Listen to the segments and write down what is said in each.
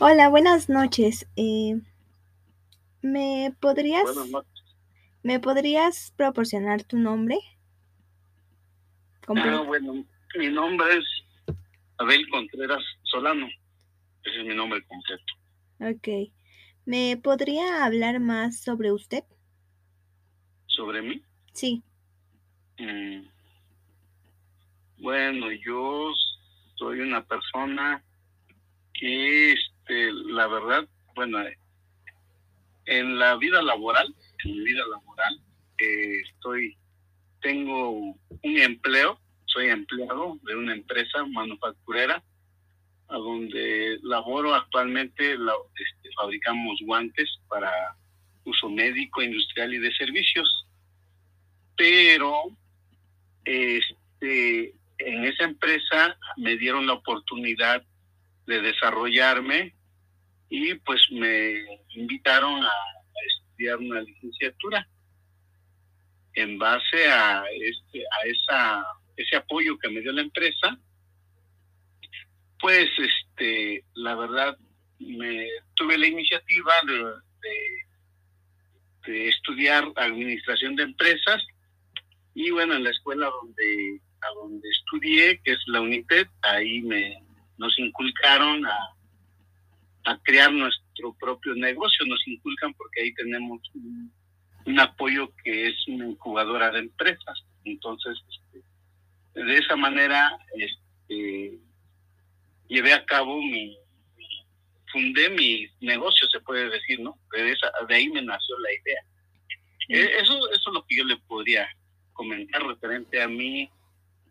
Hola, buenas noches. Eh, ¿me podrías Buenas noches. me podrías proporcionar tu nombre? Ah, bueno, mi nombre es Abel Contreras Solano. Ese es mi nombre completo. Ok. ¿Me podría hablar más sobre usted? ¿Sobre mí? Sí. Mm, Bueno, yo soy una persona que, este, la verdad, bueno, en la vida laboral, en mi vida laboral, eh, estoy, tengo un empleo, soy empleado de una empresa manufacturera, a donde laboro actualmente, la- este, fabricamos guantes para uso médico, industrial y de servicios. Pero, este, en esa empresa me dieron la oportunidad de desarrollarme y pues me invitaron a, estudiar una licenciatura en base a este a esa ese apoyo que me dio la empresa. Pues este la verdad me tuve la iniciativa de, de, de estudiar administración de empresas y bueno en la escuela donde a donde estudié que es la UNITED ahí me nos inculcaron a, a crear nuestro propio negocio nos inculcan porque ahí tenemos un, un apoyo que es una incubadora de empresas. Entonces este, de esa manera este, llevé a cabo mi, mi- fundé mi negocio se puede decir no de, esa, de ahí me nació la idea. Eh, eso eso es lo que yo le podría comentar referente a mí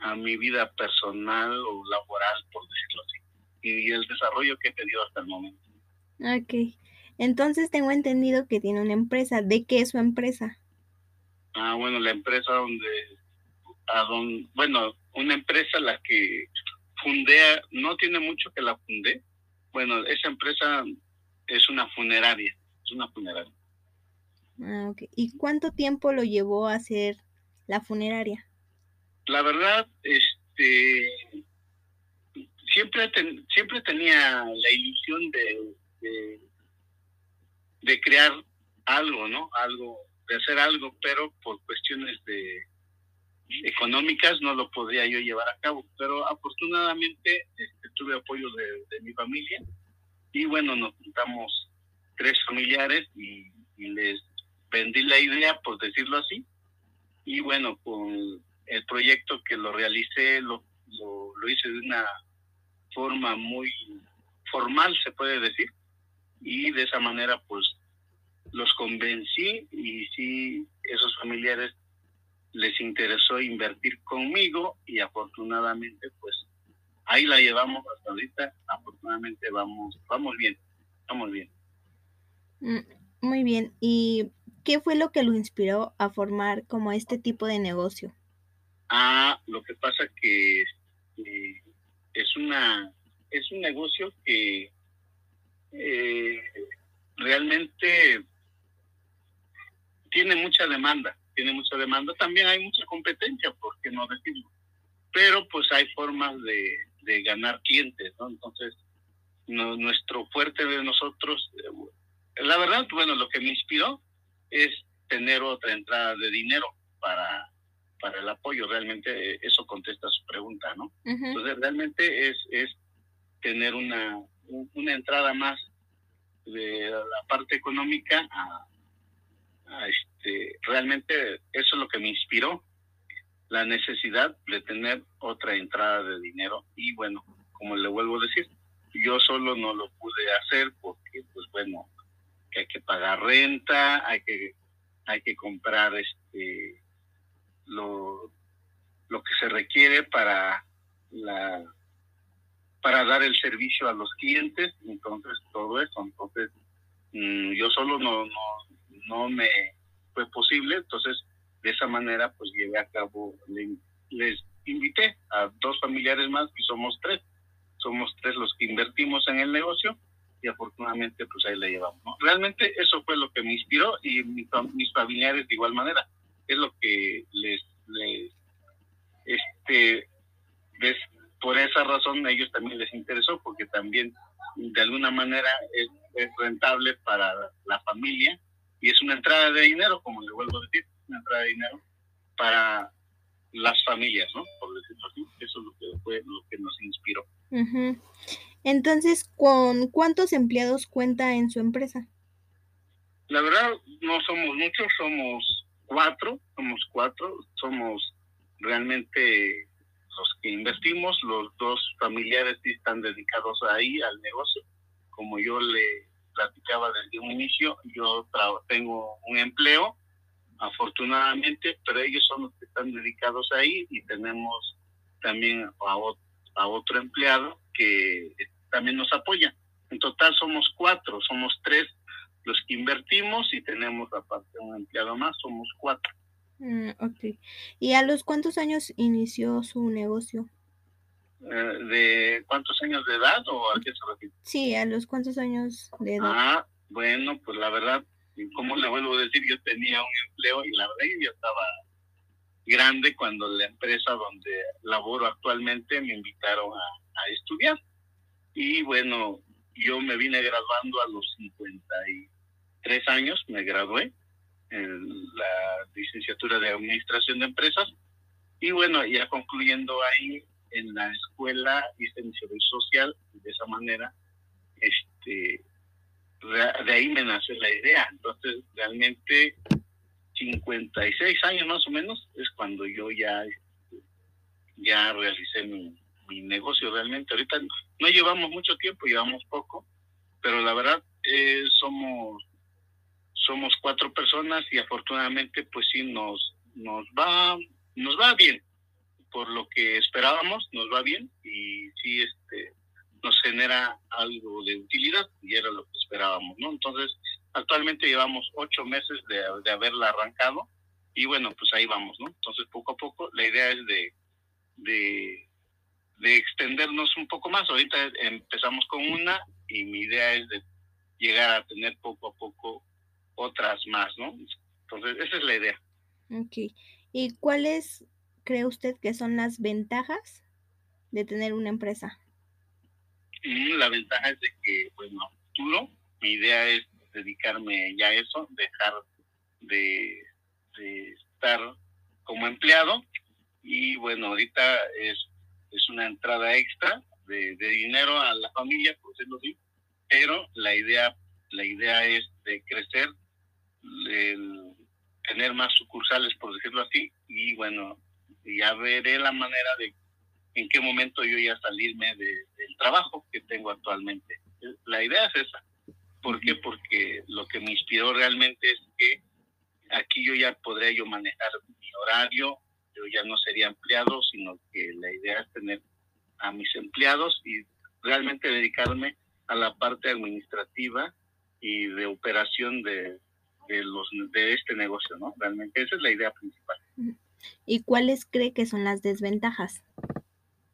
a mi vida personal o laboral por decirlo así y el desarrollo que he tenido hasta el momento Ok. Entonces tengo entendido que tiene una empresa. ¿De qué es su empresa? Ah, bueno, la empresa donde, a don, bueno, una empresa la que fundé, no tiene mucho que la fundé. Bueno, esa empresa es una funeraria, es una funeraria. Ah, ok. ¿Y cuánto tiempo lo llevó a hacer la funeraria? La verdad, este, siempre, ten- siempre tenía la ilusión de, de, crear algo, ¿no? Algo, de hacer algo, pero por cuestiones de económicas no lo podría yo llevar a cabo. Pero afortunadamente este, tuve apoyo de, de mi familia y bueno, nos juntamos tres familiares y, les vendí la idea, por decirlo así. Y bueno, con el proyecto que lo realicé, lo, lo hice de una forma muy formal, se puede decir. Y de esa manera, pues, los convencí y sí, esos familiares les interesó invertir conmigo y afortunadamente, pues, ahí la llevamos hasta ahorita. Afortunadamente vamos, vamos bien, vamos bien. Mm, Muy bien. ¿Y qué fue lo que lo inspiró a formar como este tipo de negocio? Ah, lo que pasa que eh, es una es un negocio que eh, realmente tiene mucha demanda, tiene mucha demanda. También hay mucha competencia, por qué no decirlo. Pero pues hay formas de, de ganar clientes, ¿no? Entonces, no, nuestro fuerte de nosotros, eh, la verdad, bueno, lo que me inspiró es tener otra entrada de dinero para para el apoyo. Realmente eh, eso contesta su pregunta, ¿no? Entonces, realmente es, es tener una, un- una entrada más de la parte económica a, a este, realmente eso es lo que me inspiró, la necesidad de tener otra entrada de dinero y bueno, como le vuelvo a decir, yo solo no lo pude hacer porque pues bueno, que hay que pagar renta, hay que, hay que comprar este lo, lo que se requiere para la para dar el servicio a los clientes, entonces todo eso, entonces mm, yo solo no, no, no me fue posible, entonces de esa manera pues llevé a cabo, le- les invité a dos familiares más y somos tres, somos tres los que invertimos en el negocio y afortunadamente pues ahí la llevamos. Realmente eso fue lo que me inspiró y mi mis familiares de igual manera, es lo que les, les este, por esa razón a ellos también les interesó porque también de alguna manera es, rentable para la familia y es una entrada de dinero, como le vuelvo a decir, una entrada de dinero para las familias, ¿no? Por decirlo así, eso es lo que fue lo que nos inspiró. Entonces, ¿con cuántos empleados cuenta en su empresa? La verdad, no somos muchos, somos cuatro, somos cuatro, somos realmente los que investimos, los dos familiares sí están dedicados ahí al negocio. Como yo le platicaba desde un inicio, yo tengo un empleo, afortunadamente, pero ellos son los que están dedicados ahí y tenemos también a, a otro empleado que también nos apoya. En total somos cuatro, somos tres los que invertimos y tenemos aparte un empleado más, somos cuatro. Mm, ok. ¿Y a los cuántos años inició su negocio? Eh, ¿De cuántos años de edad o a qué se refiere? Sí, a los cuántos años de edad. Ah, bueno, pues la verdad, como le vuelvo a decir, yo tenía un empleo y la verdad yo estaba grande cuando la empresa donde laboro actualmente me invitaron a, a estudiar. Y bueno, yo me vine graduando a los 53 años, me gradué en la licenciatura de Administración de Empresas. Y bueno, ya concluyendo ahí en la escuela hice mi servicio social y de esa manera, este, de ahí me nació la idea. Entonces, realmente 56 años más o menos es cuando yo ya, ya realicé mi, mi negocio realmente. Ahorita no llevamos mucho tiempo, llevamos poco, pero la verdad eh, somos somos cuatro personas y afortunadamente pues sí nos nos va nos va bien. Por lo que esperábamos nos va bien y sí este nos genera algo de utilidad y era lo que esperábamos no entonces actualmente llevamos ocho meses de, de haberla arrancado y bueno pues ahí vamos no entonces poco a poco la idea es de de, de extendernos un poco más ahorita empezamos con una y mi idea es de llegar a tener poco a poco otras más, ¿no? Entonces, esa es la idea. Ok. ¿Y cuáles cree usted que son las ventajas de tener una empresa? Mm, la ventaja es de que, bueno, futuro, mi idea es dedicarme ya a eso, dejar de, estar como empleado y bueno, ahorita es, es una entrada extra de, de dinero a la familia, por decirlo así, pero la idea, la idea es de crecer tener más sucursales, por decirlo así, y bueno, ya veré la manera de en qué momento yo ya salirme del trabajo que tengo actualmente. La idea es esa. ¿Por qué? Porque lo que me inspiró realmente es que aquí yo ya podría yo manejar mi horario, yo ya no sería empleado, sino que la idea es tener a mis empleados y realmente dedicarme a la parte administrativa y de operación de, de, los, de este negocio, ¿no? Realmente esa es la idea principal. ¿Y cuáles cree que son las desventajas?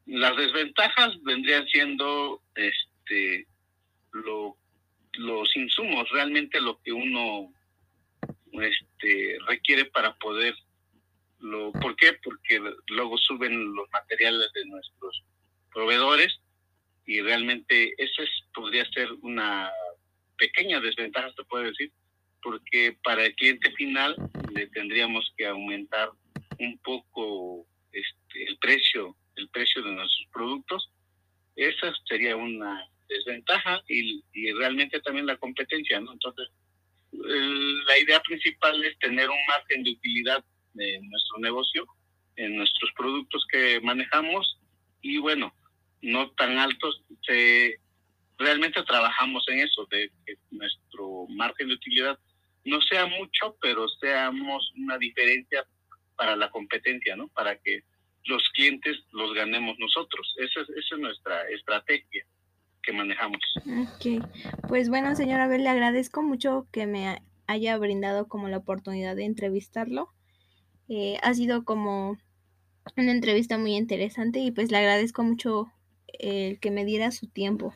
Las desventajas vendrían siendo este lo, los insumos, realmente lo que uno este, requiere para poder lo, ¿Por qué? Porque luego suben los materiales de nuestros proveedores y realmente esa es, podría ser una pequeña desventaja, se puede decir, porque para el cliente final le tendríamos que aumentar un poco este, el precio, el precio de nuestros productos. Esa sería una desventaja y, y realmente también la competencia, ¿no? Entonces, la idea principal es tener un margen de utilidad en nuestro negocio, en nuestros productos que manejamos y bueno, no tan altos. Se, realmente trabajamos en eso, de que nuestro margen de utilidad no sea mucho, pero seamos una diferencia para la competencia, ¿no? Para que los clientes los ganemos nosotros. Esa es, esa es nuestra estrategia que manejamos. Ok, pues bueno, señora Abel, le agradezco mucho que me haya brindado como la oportunidad de entrevistarlo. Eh, ha sido como una entrevista muy interesante y pues le agradezco mucho el que me diera su tiempo.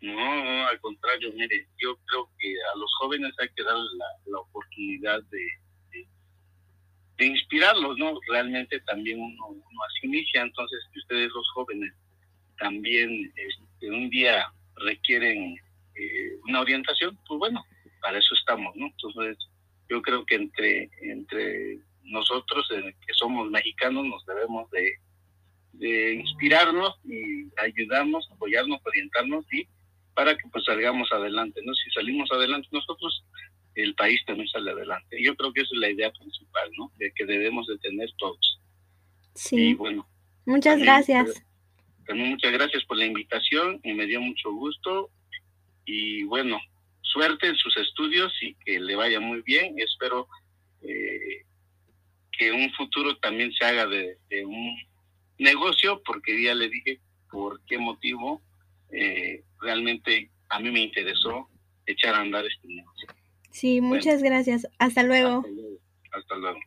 No, al contrario, mire, yo creo que a los jóvenes hay que darles la, oportunidad de, de, inspirarlos, ¿no? Realmente también uno, uno así inicia, entonces que ustedes los jóvenes también este, un día requieren eh, una orientación, pues bueno, para eso estamos, ¿no? Entonces, yo creo que entre, entre nosotros, eh, que somos mexicanos, nos debemos de, de inspirarnos y ayudarnos, apoyarnos, orientarnos y para que pues salgamos adelante, ¿no? Si salimos adelante nosotros, el país también sale adelante. Yo creo que esa es la idea principal, ¿no? De que debemos de tener todos. Sí. Y bueno. Muchas gracias. También muchas gracias por la invitación y me dio mucho gusto. Y bueno, suerte en sus estudios y que le vaya muy bien. Espero eh, que un futuro también se haga de, un negocio, porque ya le dije por qué motivo eh, realmente a mí me interesó echar a andar este negocio. Sí, muchas gracias. Hasta luego. Hasta luego.